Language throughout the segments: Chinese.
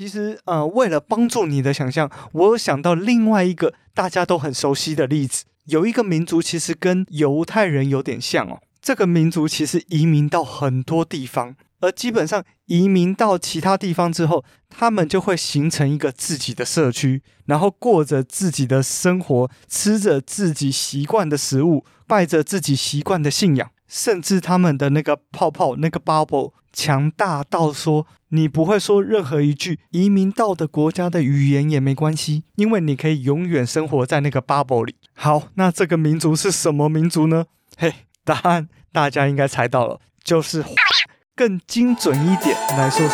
其实，呃，为了帮助你的想象，我有想到另外一个大家都很熟悉的例子。有一个民族其实跟犹太人有点像哦。这个民族其实移民到很多地方，而基本上移民到其他地方之后，他们就会形成一个自己的社区，然后过着自己的生活，吃着自己习惯的食物，拜着自己习惯的信仰，甚至他们的那个泡泡，那个 bubble。强大到说，你不会说任何一句移民到的国家的语言也没关系，因为你可以永远生活在那个 bubble 里。好，那这个民族是什么民族呢？嘿，答案大家应该猜到了，就是更精准一点来说。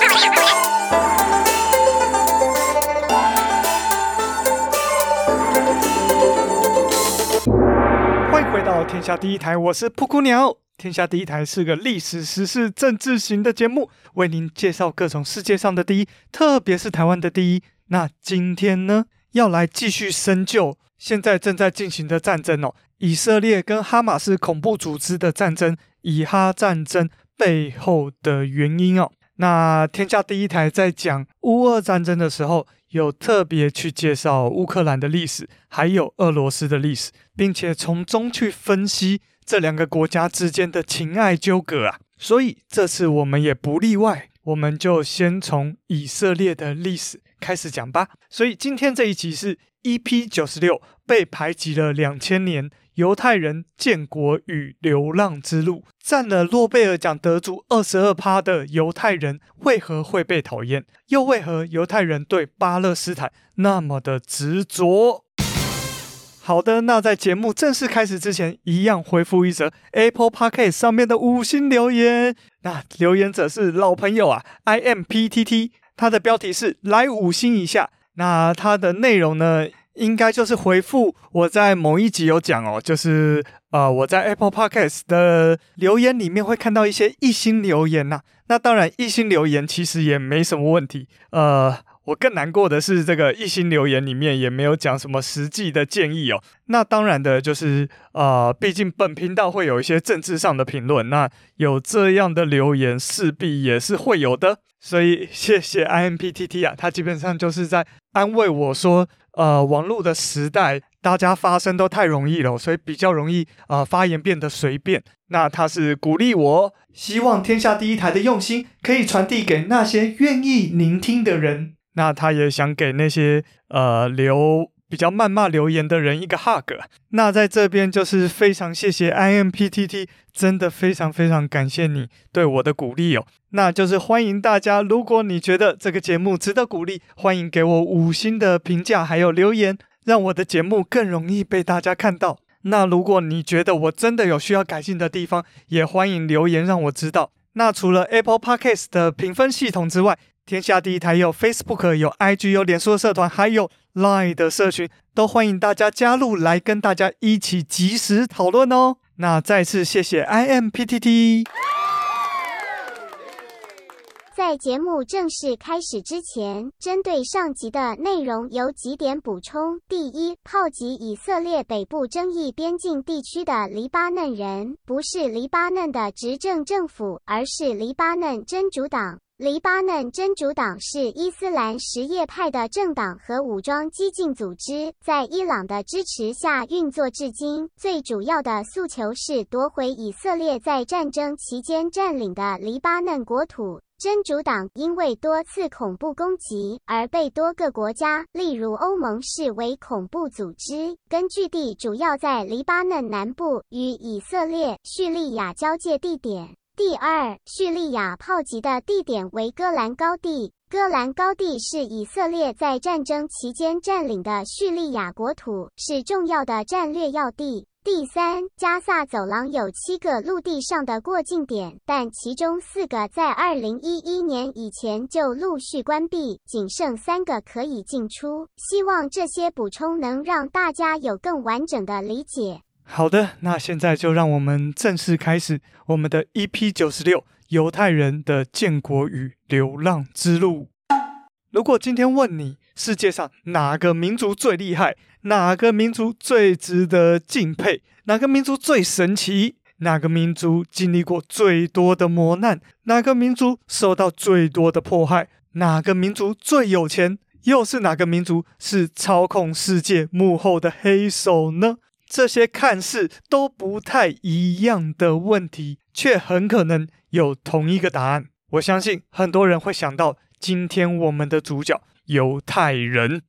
欢迎回到天下第一台，我是布谷鸟。天下第一台是个历史、时事、政治型的节目，为您介绍各种世界上的第一，特别是台湾的第一。那今天呢，要来继续深究现在正在进行的战争哦，以色列跟哈马斯恐怖组织的战争，以哈战争背后的原因哦。那天下第一台在讲乌俄战争的时候，有特别去介绍乌克兰的历史，还有俄罗斯的历史，并且从中去分析。这两个国家之间的情爱纠葛啊，所以这次我们也不例外，我们就先从以色列的历史开始讲吧。所以今天这一集是 EP 九十六，被排挤了两千年，犹太人建国与流浪之路，占了诺贝尔奖得主二十二趴的犹太人为何会被讨厌？又为何犹太人对巴勒斯坦那么的执着？好的，那在节目正式开始之前，一样回复一则 Apple Podcast 上面的五星留言。那留言者是老朋友啊，I M P T T，他的标题是来五星一下。那他的内容呢，应该就是回复我在某一集有讲哦，就是呃我在 Apple Podcast 的留言里面会看到一些一星留言呐、那当然一星留言其实也没什么问题，呃。我更难过的是，这个一星留言里面也没有讲什么实际的建议哦。那当然的，就是呃，毕竟本频道会有一些政治上的评论，那有这样的留言势必也是会有的。所以谢谢 IMPTT 啊，他基本上就是在安慰我说，呃，网络的时代大家发声都太容易了，所以比较容易呃发言变得随便。那他是鼓励我，希望天下第一台的用心可以传递给那些愿意聆听的人。那他也想给那些呃留比较谩骂留言的人一个 hug。那在这边就是非常谢谢 IMPTT，真的非常非常感谢你对我的鼓励哦。那就是欢迎大家，如果你觉得这个节目值得鼓励，欢迎给我五星的评价还有留言，让我的节目更容易被大家看到。那如果你觉得我真的有需要改进的地方，也欢迎留言让我知道。那除了 Apple Podcast 的评分系统之外，天下第一台有 Facebook、有 IG、有脸书的社团，还有 Line 的社群，都欢迎大家加入来跟大家一起即时讨论哦。那再次谢谢 IMPTT。在节目正式开始之前，针对上集的内容有几点补充：第一，炮击以色列北部争议边境地区的黎巴嫩人，不是黎巴嫩的执政政府，而是黎巴嫩真主党。黎巴嫩真主党是伊斯兰什叶派的政党和武装激进组织，在伊朗的支持下运作至今。最主要的诉求是夺回以色列在战争期间占领的黎巴嫩国土。真主党因为多次恐怖攻击而被多个国家，例如欧盟视为恐怖组织。根据地主要在黎巴嫩南部与以色列、叙利亚交界地点。第二，叙利亚炮击的地点为戈兰高地。戈兰高地是以色列在战争期间占领的叙利亚国土，是重要的战略要地。第三，加萨走廊有七个陆地上的过境点，但其中四个在二零一一年以前就陆续关闭，仅剩三个可以进出。希望这些补充能让大家有更完整的理解。好的，那现在就让我们正式开始我们的 EP 九十六犹太人的建国与流浪之路。如果今天问你世界上哪个民族最厉害，哪个民族最值得敬佩，哪个民族最神奇，哪个民族经历过最多的磨难，哪个民族受到最多的迫害，哪个民族最有钱？又是哪个民族是操控世界幕后的黑手呢？这些看似都不太一样的问题，却很可能有同一个答案。我相信很多人会想到今天我们的主角——犹太人。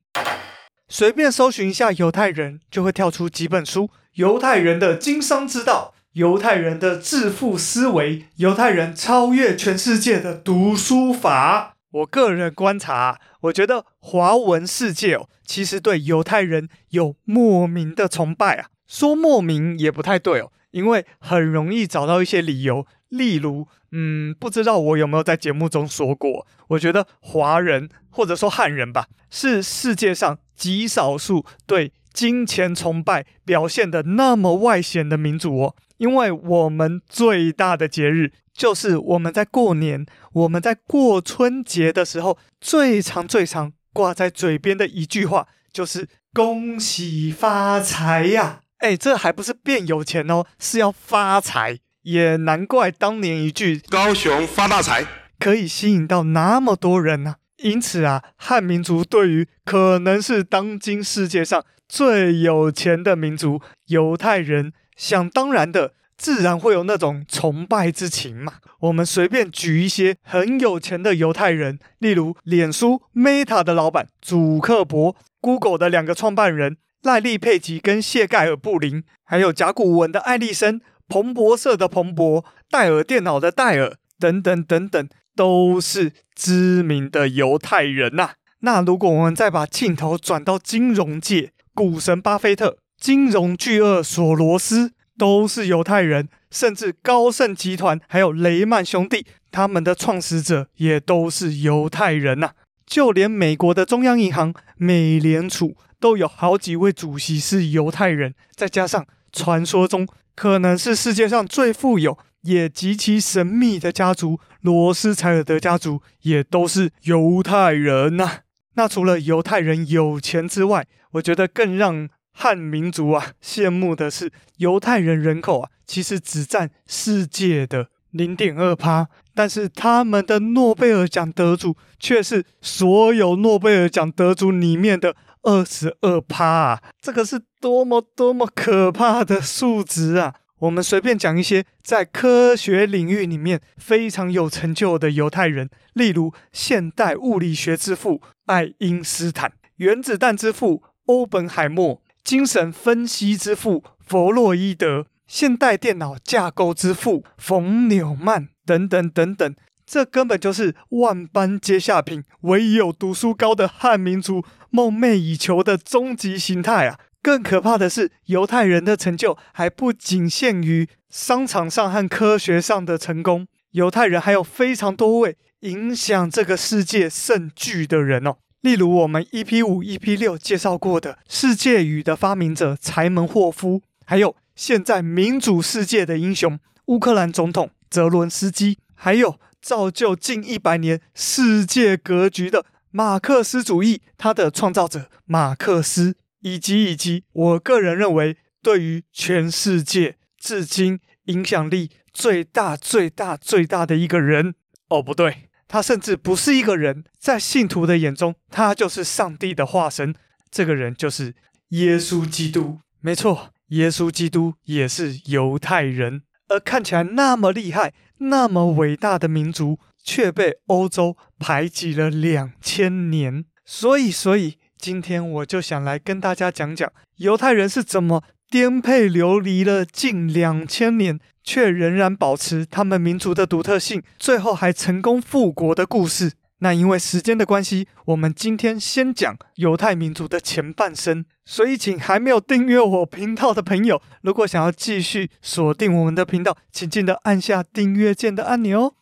随便搜寻一下犹太人，就会跳出几本书：犹太人的经商之道、犹太人的致富思维、犹太人超越全世界的读书法。我个人观察，我觉得华文世界哦，其实对犹太人有莫名的崇拜啊。说莫名也不太对哦，因为很容易找到一些理由。例如，嗯，不知道我有没有在节目中说过，我觉得华人或者说汉人吧，是世界上极少数对金钱崇拜表现的那么外显的民族哦。因为我们最大的节日。就是我们在过年，我们在过春节的时候，最常最常挂在嘴边的一句话，就是“恭喜发财呀”。哎，这还不是变有钱哦，是要发财。也难怪当年一句“高雄发大财”可以吸引到那么多人呢、啊。因此啊，汉民族对于可能是当今世界上最有钱的民族犹太人，想当然的。自然会有那种崇拜之情嘛。我们随便举一些很有钱的犹太人，例如脸书 Meta 的老板祖克伯，Google 的两个创办人赖利佩吉跟谢盖尔布林，还有甲骨文的艾利森、彭博社的彭博、戴尔电脑的戴尔等等等等，都是知名的犹太人呐、啊。那如果我们再把镜头转到金融界，股神巴菲特、金融巨鳄索罗斯。都是犹太人，甚至高盛集团还有雷曼兄弟，他们的创始者也都是犹太人呐、就连美国的中央银行美联储都有好几位主席是犹太人，再加上传说中可能是世界上最富有也极其神秘的家族罗斯柴尔德家族，也都是犹太人呐、那除了犹太人有钱之外，我觉得更让汉民族啊，羡慕的是犹太人人口啊，其实只占世界的零点二趴，但是他们的诺贝尔奖得主却是所有诺贝尔奖得主里面的二十二趴啊！这个是多么多么可怕的数值啊！我们随便讲一些在科学领域里面非常有成就的犹太人，例如现代物理学之父爱因斯坦、原子弹之父欧本海默。精神分析之父弗洛伊德，现代电脑架构之父冯纽曼，等等等等，这根本就是万般皆下品，唯有读书高的汉民族梦寐以求的终极形态啊！更可怕的是，犹太人的成就还不仅限于商场上和科学上的成功，犹太人还有非常多位影响这个世界甚巨的人哦。例如，我们 EP 五、EP 六介绍过的世界语的发明者柴门霍夫，还有现在民主世界的英雄乌克兰总统泽伦斯基，还有造就近一百年世界格局的马克思主义，他的创造者马克思，以及以及我个人认为，对于全世界至今影响力最大、最大、最大的一个人，哦，不对。他甚至不是一个人，在信徒的眼中，他就是上帝的化身。这个人就是耶稣基督。没错，耶稣基督也是犹太人。而看起来那么厉害、那么伟大的民族，却被欧洲排挤了两千年。所以，所以今天我就想来跟大家讲讲犹太人是怎么颠沛流离了近两千年。却仍然保持他们民族的独特性，最后还成功复国的故事。那因为时间的关系，我们今天先讲犹太民族的前半生。所以，请还没有订阅我频道的朋友，如果想要继续锁定我们的频道，请记得按下订阅键的按钮哦。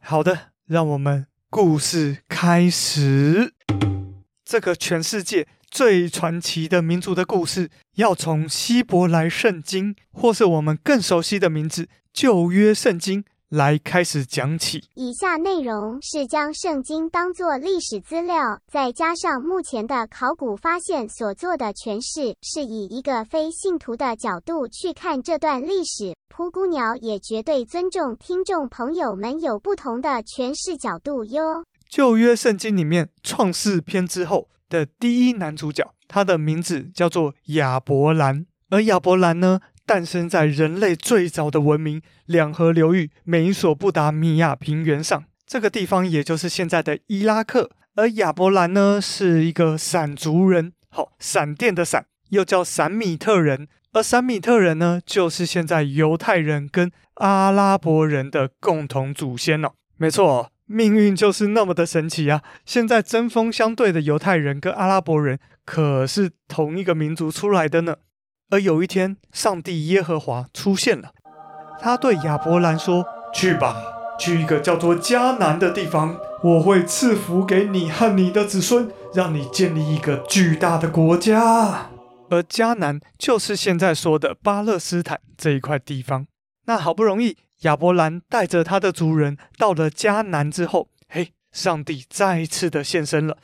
好的，让我们故事开始。这个全世界。最传奇的民族的故事，要从希伯来圣经，或是我们更熟悉的名字——旧约圣经来开始讲起。以下内容是将圣经当作历史资料，再加上目前的考古发现所做的诠释，是以一个非信徒的角度去看这段历史。噗咕鸟也绝对尊重听众朋友们有不同的诠释角度哟。旧约圣经里面创世篇之后的第一男主角，他的名字叫做亚伯兰。而亚伯兰呢，诞生在人类最早的文明两河流域美索不达米亚平原上，这个地方也就是现在的伊拉克。而亚伯兰呢，是一个闪族人，好，闪电的闪，又叫闪米特人。而闪米特人呢，就是现在犹太人跟阿拉伯人的共同祖先哦。没错，命运就是那么的神奇啊！现在针锋相对的犹太人跟阿拉伯人，可是同一个民族出来的呢。而有一天，上帝耶和华出现了，他对亚伯兰说：“去吧，去一个叫做迦南的地方，我会赐福给你和你的子孙，让你建立一个巨大的国家。”而迦南就是现在说的巴勒斯坦这一块地方。那好不容易亚伯兰带着他的族人到了迦南之后，嘿，上帝再一次的现身了。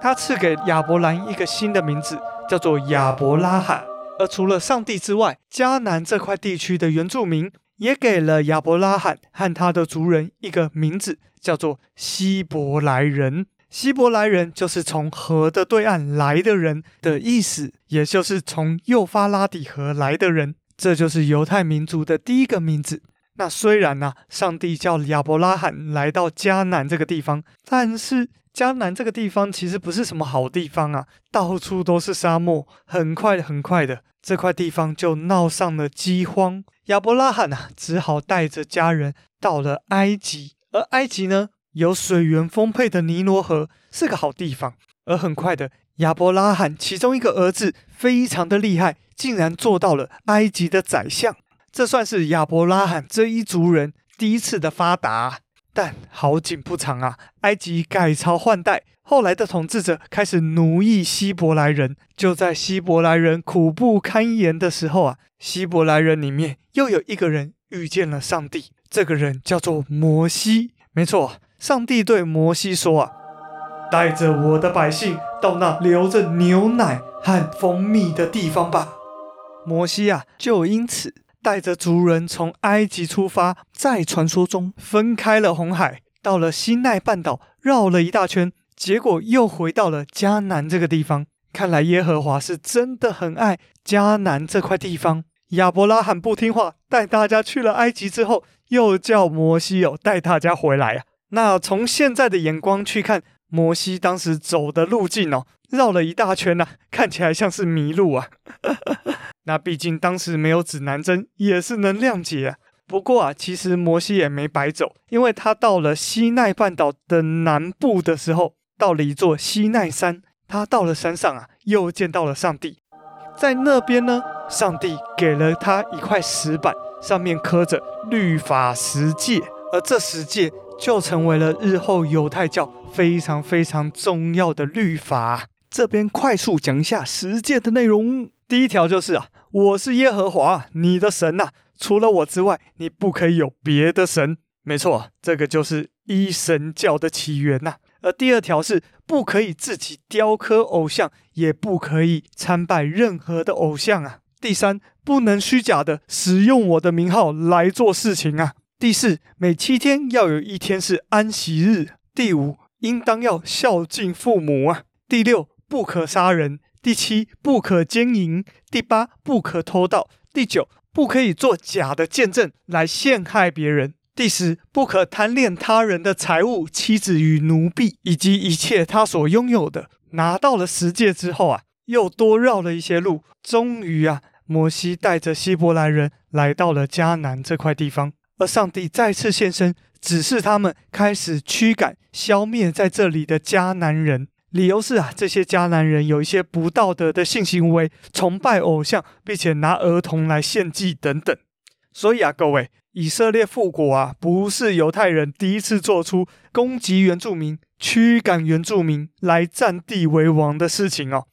他赐给亚伯兰一个新的名字，叫做亚伯拉罕。而除了上帝之外，迦南这块地区的原住民也给了亚伯拉罕和他的族人一个名字，叫做希伯来人。希伯来人就是从河的对岸来的人的意思，也就是从幼发拉底河来的人。这就是犹太民族的第一个名字。那虽然呢、上帝叫亚伯拉罕来到迦南这个地方，但是迦南这个地方其实不是什么好地方啊，到处都是沙漠。很快很快的，这块地方就闹上了饥荒。亚伯拉罕啊，只好带着家人到了埃及，而埃及呢，有水源丰沛的尼罗河，是个好地方。而很快的，亚伯拉罕其中一个儿子非常的厉害，竟然做到了埃及的宰相。这算是亚伯拉罕这一族人第一次的发达。但好景不长啊，埃及改朝换代，后来的统治者开始奴役希伯来人。就在希伯来人苦不堪言的时候啊，希伯来人里面又有一个人遇见了上帝，这个人叫做摩西。没错。上帝对摩西说：“啊，带着我的百姓到那流着牛奶和蜂蜜的地方吧。”摩西啊，就因此带着族人从埃及出发，在传说中分开了红海，到了西奈半岛，绕了一大圈，结果又回到了迦南这个地方。看来耶和华是真的很爱迦南这块地方。亚伯拉罕不听话，带大家去了埃及之后，又叫摩西哦带大家回来啊。那从现在的眼光去看，摩西当时走的路径哦，绕了一大圈呐、啊，看起来像是迷路啊。那毕竟当时没有指南针，也是能谅解啊。不过啊，其实摩西也没白走，因为他到了西奈半岛的南部的时候，到了一座西奈山。他到了山上啊，又见到了上帝，在那边呢，上帝给了他一块石板，上面刻着律法十诫，而这十诫。就成为了日后犹太教非常非常重要的律法。这边快速讲一下十诫的内容。第一条就是啊，我是耶和华你的神呐，除了我之外，你不可以有别的神。没错，这个就是一神教的起源呐。而第二条是不可以自己雕刻偶像，也不可以参拜任何的偶像啊。第三，不能虚假的使用我的名号来做事情啊。第四，每七天要有一天是安息日。第五，应当要孝敬父母啊。第六，不可杀人。第七，不可奸淫。第八，不可偷盗。第九，不可以做假的见证来陷害别人。第十，不可贪恋他人的财物、妻子与奴婢，以及一切他所拥有的。拿到了十诫之后啊，又多绕了一些路，终于啊，摩西带着希伯来人来到了迦南这块地方。而上帝再次现身，指示他们开始驱赶、消灭在这里的迦南人。理由是啊，这些迦南人有一些不道德的性行为，崇拜偶像，并且拿儿童来献祭等等。所以啊，各位，以色列复国啊，不是犹太人第一次做出攻击原住民、驱赶原住民来占地为王的事情哦。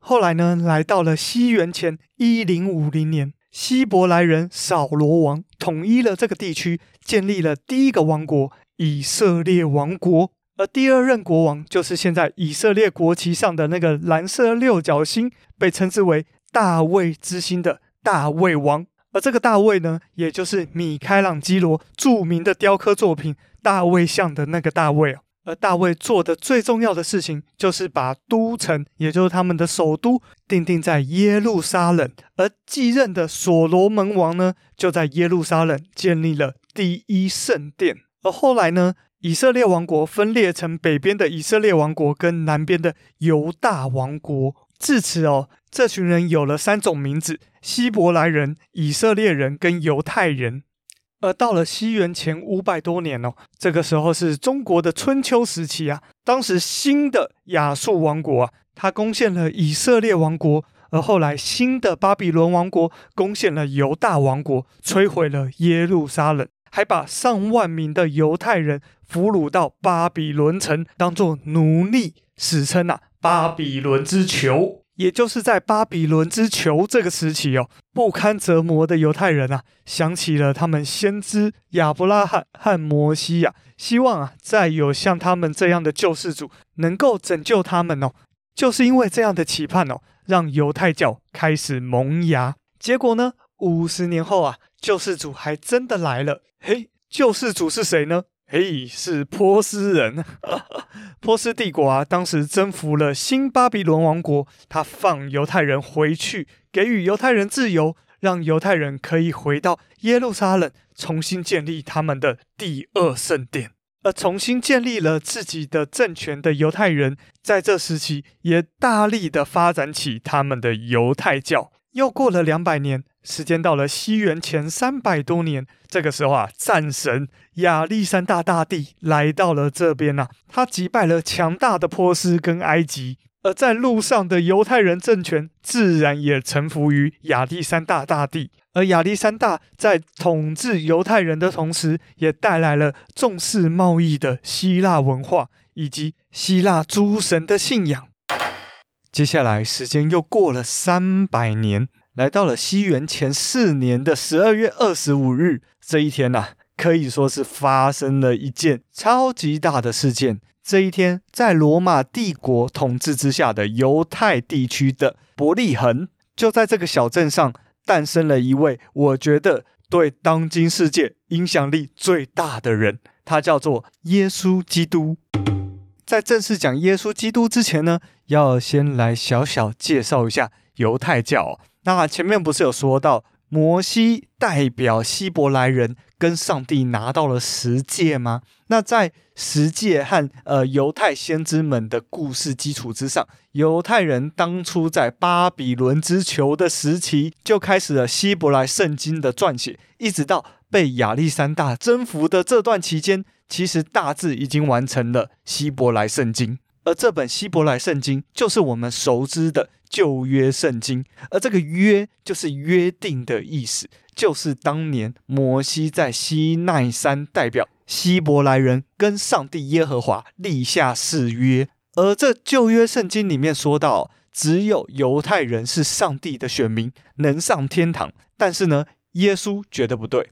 后来呢，来到了西元前一零五零年。希伯来人扫罗王统一了这个地区，建立了第一个王国——以色列王国。而第二任国王就是现在以色列国旗上的那个蓝色六角星，被称之为大卫之星的大卫王。而这个大卫呢，也就是米开朗基罗著名的雕刻作品《大卫像》的那个大卫。而大卫做的最重要的事情，就是把都城，也就是他们的首都，定定在耶路撒冷。而继任的所罗门王呢，就在耶路撒冷建立了第一圣殿。而后来呢，以色列王国分裂成北边的以色列王国跟南边的犹大王国。至此哦，这群人有了三种名字：希伯来人、以色列人跟犹太人。而到了西元前五百多年哦，这个时候是中国的春秋时期啊。当时新的亚述王国啊，他攻陷了以色列王国，而后来新的巴比伦王国攻陷了犹大王国，摧毁了耶路撒冷，还把上万名的犹太人俘虏到巴比伦城，当做奴隶，史称啊巴比伦之囚。也就是在巴比伦之囚这个时期哦，不堪折磨的犹太人啊，想起了他们先知亚伯拉罕和摩西呀，希望啊，再有像他们这样的救世主能够拯救他们哦。就是因为这样的期盼哦，让犹太教开始萌芽。结果呢，五十年后啊，救世主还真的来了。嘿，救世主是谁呢？嘿，是波斯人。波斯帝国啊，当时征服了新巴比伦王国，他放犹太人回去，给予犹太人自由，让犹太人可以回到耶路撒冷，重新建立他们的第二圣殿。而重新建立了自己的政权的犹太人，在这时期也大力的发展起他们的犹太教。又过了两百年。时间到了西元前三百多年，这个时候啊，战神亚历山大大帝来到了这边呐、啊，他击败了强大的波斯跟埃及，而在路上的犹太人政权自然也臣服于亚历山大大帝。而亚历山大在统治犹太人的同时，也带来了重视贸易的希腊文化以及希腊诸神的信仰。接下来时间又过了三百年。来到了西元前四年的十二月二十五日这一天呐、啊，可以说是发生了一件超级大的事件。这一天，在罗马帝国统治之下的犹太地区的伯利恒，就在这个小镇上诞生了一位我觉得对当今世界影响力最大的人，他叫做耶稣基督。在正式讲耶稣基督之前呢，要先来小小介绍一下犹太教。那前面不是有说到摩西代表希伯来人跟上帝拿到了十诫吗？那在十诫和呃犹太先知们的故事基础之上，犹太人当初在巴比伦之囚的时期就开始了希伯来圣经的撰写，一直到被亚历山大征服的这段期间，其实大致已经完成了希伯来圣经。而这本希伯来圣经就是我们熟知的旧约圣经，而这个约就是约定的意思，就是当年摩西在西奈山代表希伯来人跟上帝耶和华立下誓约。而这旧约圣经里面说到，只有犹太人是上帝的选民，能上天堂。但是呢，耶稣觉得不对，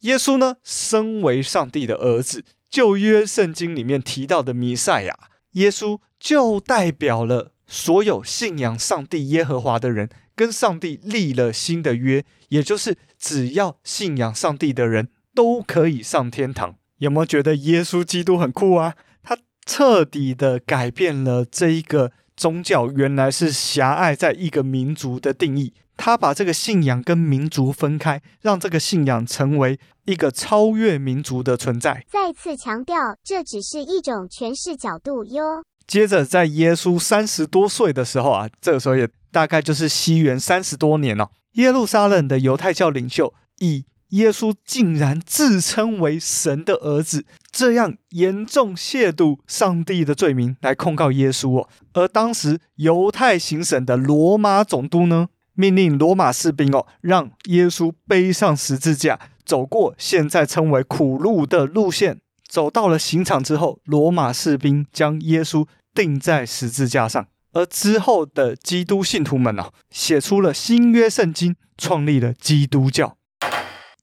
耶稣呢，身为上帝的儿子，旧约圣经里面提到的弥赛亚。耶稣就代表了所有信仰上帝耶和华的人，跟上帝立了新的约，也就是只要信仰上帝的人都可以上天堂。有没有觉得耶稣基督很酷啊？他彻底的改变了这一个宗教原来是狭隘在一个民族的定义，他把这个信仰跟民族分开，让这个信仰成为一个超越民族的存在。再次强调，这只是一种诠释角度哟。接着，在耶稣三十多岁的时候啊，这个时候也大概就是西元三十多年了，耶路撒冷的犹太教领袖以耶稣竟然自称为神的儿子，这样严重亵渎上帝的罪名来控告耶稣哦。而当时犹太行省的罗马总督呢，命令罗马士兵哦，让耶稣背上十字架。走过现在称为苦路的路线，走到了刑场之后，罗马士兵将耶稣钉在十字架上。而之后的基督信徒们啊，写出了新约圣经，创立了基督教。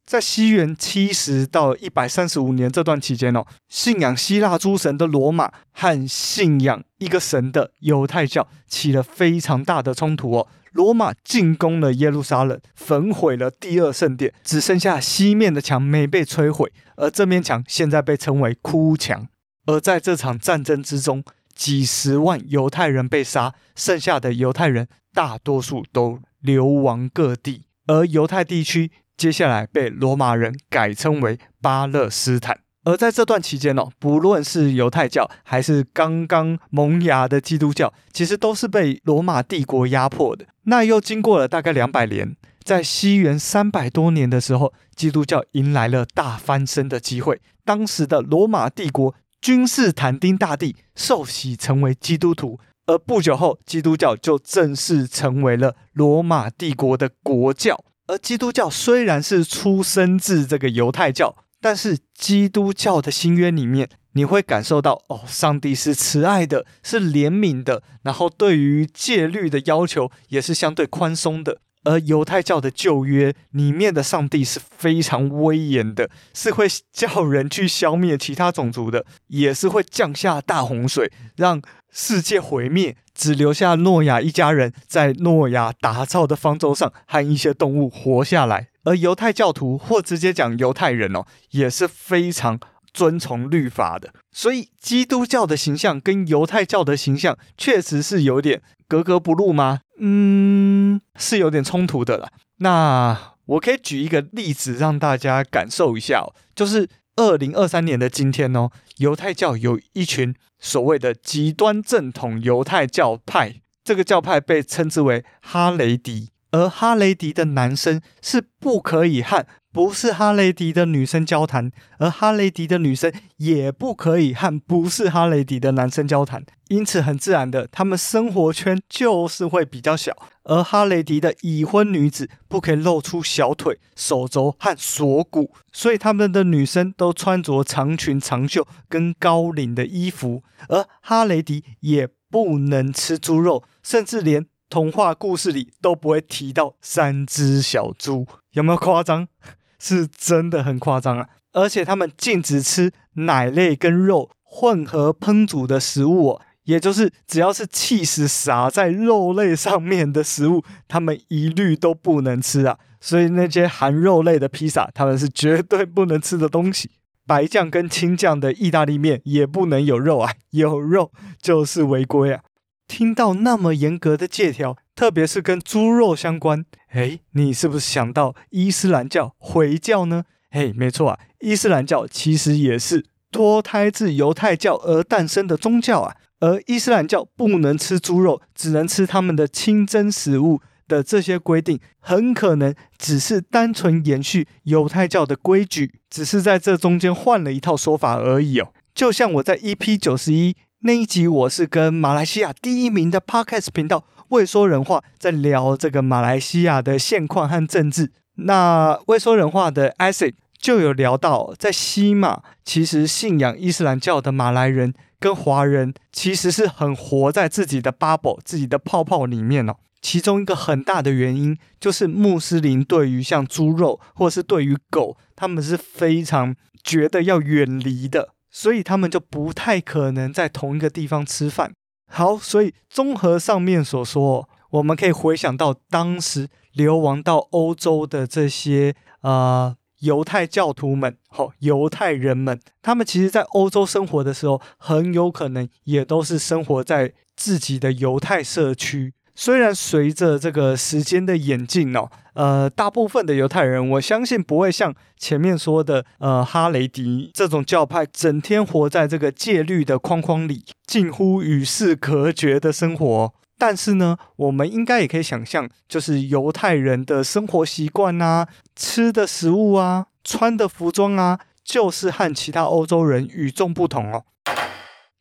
在西元七十到一百三十五年这段期间哦，信仰希腊诸神的罗马和信仰一个神的犹太教起了非常大的冲突哦。罗马进攻了耶路撒冷，焚毁了第二圣殿，只剩下西面的墙没被摧毁，而这面墙现在被称为哭墙。而在这场战争之中，几十万犹太人被杀，剩下的犹太人大多数都流亡各地，而犹太地区接下来被罗马人改称为巴勒斯坦。而在这段期间哦，不论是犹太教还是刚刚萌芽的基督教，其实都是被罗马帝国压迫的。那又经过了大概两百年，在西元三百多年的时候，基督教迎来了大翻身的机会。当时的罗马帝国君士坦丁大帝受洗成为基督徒，而不久后，基督教就正式成为了罗马帝国的国教。而基督教虽然是出生自这个犹太教。但是基督教的新约里面，你会感受到哦，上帝是慈爱的，是怜悯的，然后对于戒律的要求也是相对宽松的。而犹太教的旧约里面的上帝是非常威严的，是会叫人去消灭其他种族的，也是会降下大洪水，让世界毁灭，只留下诺亚一家人在诺亚打造的方舟上和一些动物活下来。而犹太教徒，或直接讲犹太人哦，也是非常遵从律法的。所以，基督教的形象跟犹太教的形象确实是有点格格不入吗？嗯，是有点冲突的啦。那我可以举一个例子让大家感受一下，就是二零二三年的今天哦，犹太教有一群所谓的极端正统犹太教派，这个教派被称之为哈雷迪。而哈雷迪的男生是不可以和不是哈雷迪的女生交谈，而哈雷迪的女生也不可以和不是哈雷迪的男生交谈。因此，很自然的，他们生活圈就是会比较小。而哈雷迪的已婚女子不可以露出小腿、手肘和锁骨，所以他们的女生都穿着长裙、长袖跟高领的衣服。而哈雷迪也不能吃猪肉，甚至连。童话故事里都不会提到三只小猪，有没有夸张？是真的很夸张啊！而且他们禁止吃奶类跟肉混合烹煮的食物，也就是只要是起司洒在肉类上面的食物，他们一律都不能吃啊！所以那些含肉类的披萨，他们是绝对不能吃的东西。白酱跟青酱的意大利面也不能有肉啊，有肉就是违规啊！听到那么严格的戒条，特别是跟猪肉相关，诶，你是不是想到伊斯兰教、回教呢？嘿，没错啊，伊斯兰教其实也是脱胎自犹太教而诞生的宗教啊。而伊斯兰教不能吃猪肉，只能吃他们的清真食物的这些规定，很可能只是单纯延续犹太教的规矩，只是在这中间换了一套说法而已哦。就像我在 EP 九十一。那一集我是跟马来西亚第一名的 Podcast 频道未说人话在聊这个马来西亚的现况和政治。那未说人话的 Isaac 就有聊到，在西马其实信仰伊斯兰教的马来人跟华人其实是很活在自己的 bubble、自己的泡泡里面哦。其中一个很大的原因就是穆斯林对于像猪肉或是对于狗，他们是非常觉得要远离的。所以他们就不太可能在同一个地方吃饭。好，所以综合上面所说，我们可以回想到当时流亡到欧洲的这些呃犹太教徒们，好，犹太人们，他们其实在欧洲生活的时候，很有可能也都是生活在自己的犹太社区。虽然随着这个时间的演进哦，呃，大部分的犹太人，我相信不会像前面说的，呃，哈雷迪这种教派，整天活在这个戒律的框框里，近乎与世隔绝的生活。但是呢，我们应该也可以想象，就是犹太人的生活习惯啊，吃的食物啊，穿的服装啊，就是和其他欧洲人与众不同哦。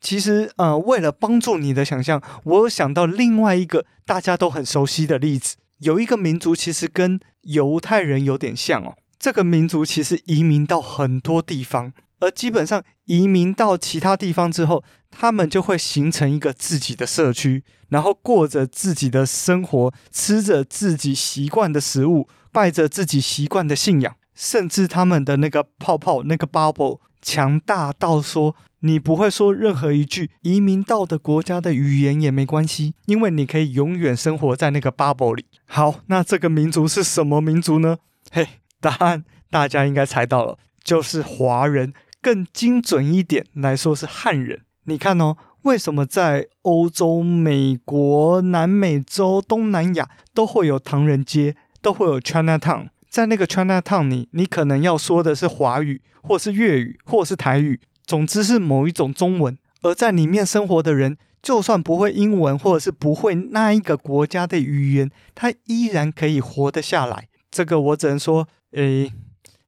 其实，呃，为了帮助你的想象，我有想到另外一个大家都很熟悉的例子。有一个民族其实跟犹太人有点像哦。这个民族其实移民到很多地方，而基本上移民到其他地方之后，他们就会形成一个自己的社区，然后过着自己的生活，吃着自己习惯的食物，拜着自己习惯的信仰，甚至他们的那个泡泡，那个 bubble 强大到说。你不会说任何一句移民到的国家的语言也没关系，因为你可以永远生活在那个 bubble 里。好，那这个民族是什么民族呢？嘿，答案大家应该猜到了，就是华人更精准一点来说是汉人。你看哦，为什么在欧洲、美国、南美洲、东南亚都会有唐人街，都会有 Chinatown？在那个 Chinatown 里，你可能要说的是华语，或是粤语，或是台语，总之是某一种中文。而在里面生活的人，就算不会英文，或者是不会那一个国家的语言，他依然可以活得下来。这个我只能说，诶，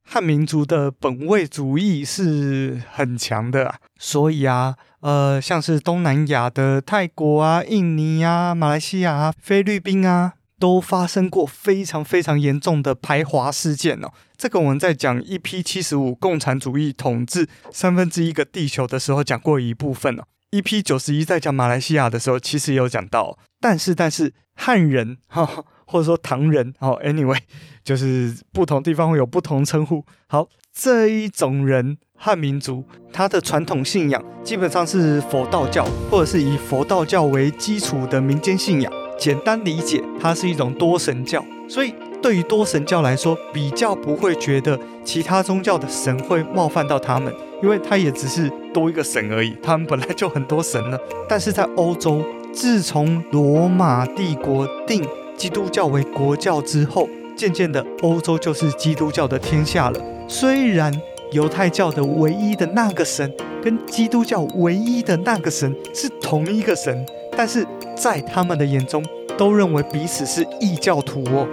汉民族的本位主义是很强的啊。所以啊，呃，像是东南亚的泰国啊、印尼啊、马来西亚啊、菲律宾啊，都发生过非常非常严重的排华事件哦。这个我们在讲 EP 七十五共产主义统治三分之一个地球的时候讲过一部分哦。EP 九十一在讲马来西亚的时候，其实有讲到，但是但是汉人 哈，或者说唐人哦，anyway，就是不同地方会有不同称呼。好，这一种人汉民族，他的传统信仰基本上是佛道教，或者是以佛道教为基础的民间信仰。简单理解，它是一种多神教，所以对于多神教来说，比较不会觉得其他宗教的神会冒犯到他们。因为他也只是多一个神而已，他们本来就很多神了。但是在欧洲，自从罗马帝国定基督教为国教之后，渐渐的欧洲就是基督教的天下了。虽然犹太教的唯一的那个神跟基督教唯一的那个神是同一个神，但是在他们的眼中都认为彼此是异教徒哦，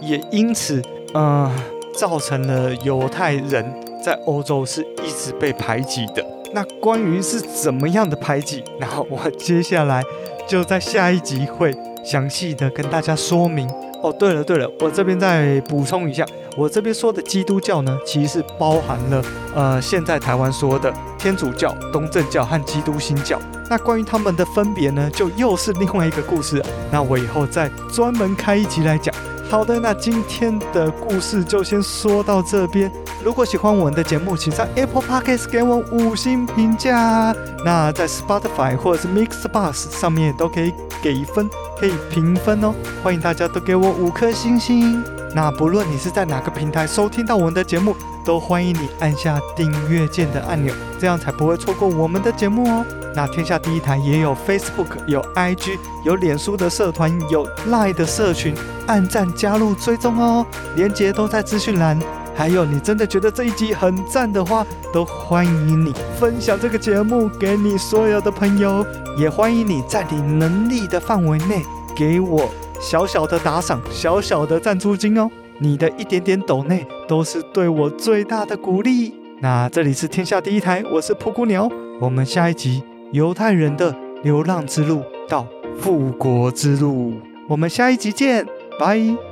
也因此，呃，造成了犹太人。在欧洲是一直被排挤的。那关于是怎么样的排挤，然后我接下来就在下一集会详细的跟大家说明。哦，对了对了，我这边再补充一下，我这边说的基督教呢，其实是包含了呃现在台湾说的天主教、东正教和基督新教。那关于他们的分别呢，就又是另外一个故事。那我以后再专门开一集来讲。好的，那今天的故事就先说到这边。如果喜欢我们的节目，请在 Apple Podcast 给我五星评价。那在 Spotify 或者是 Mixbox 上面都可以给分，可以评分哦。欢迎大家都给我五颗星星。那不论你是在哪个平台收听到我们的节目，都欢迎你按下订阅键的按钮，这样才不会错过我们的节目哦。那天下第一台也有 Facebook，有 IG，有脸书的社团，有 Line 的社群，按赞加入追踪哦，连结都在资讯栏。还有，你真的觉得这一集很赞的话，都欢迎你分享这个节目给你所有的朋友，也欢迎你在你能力的范围内给我小小的打赏，小小的赞助金哦。你的一点点抖内都是对我最大的鼓励。那这里是天下第一台，我是蒲姑鸟，我们下一集。犹太人的流浪之路到复国之路，我们下一集见，拜。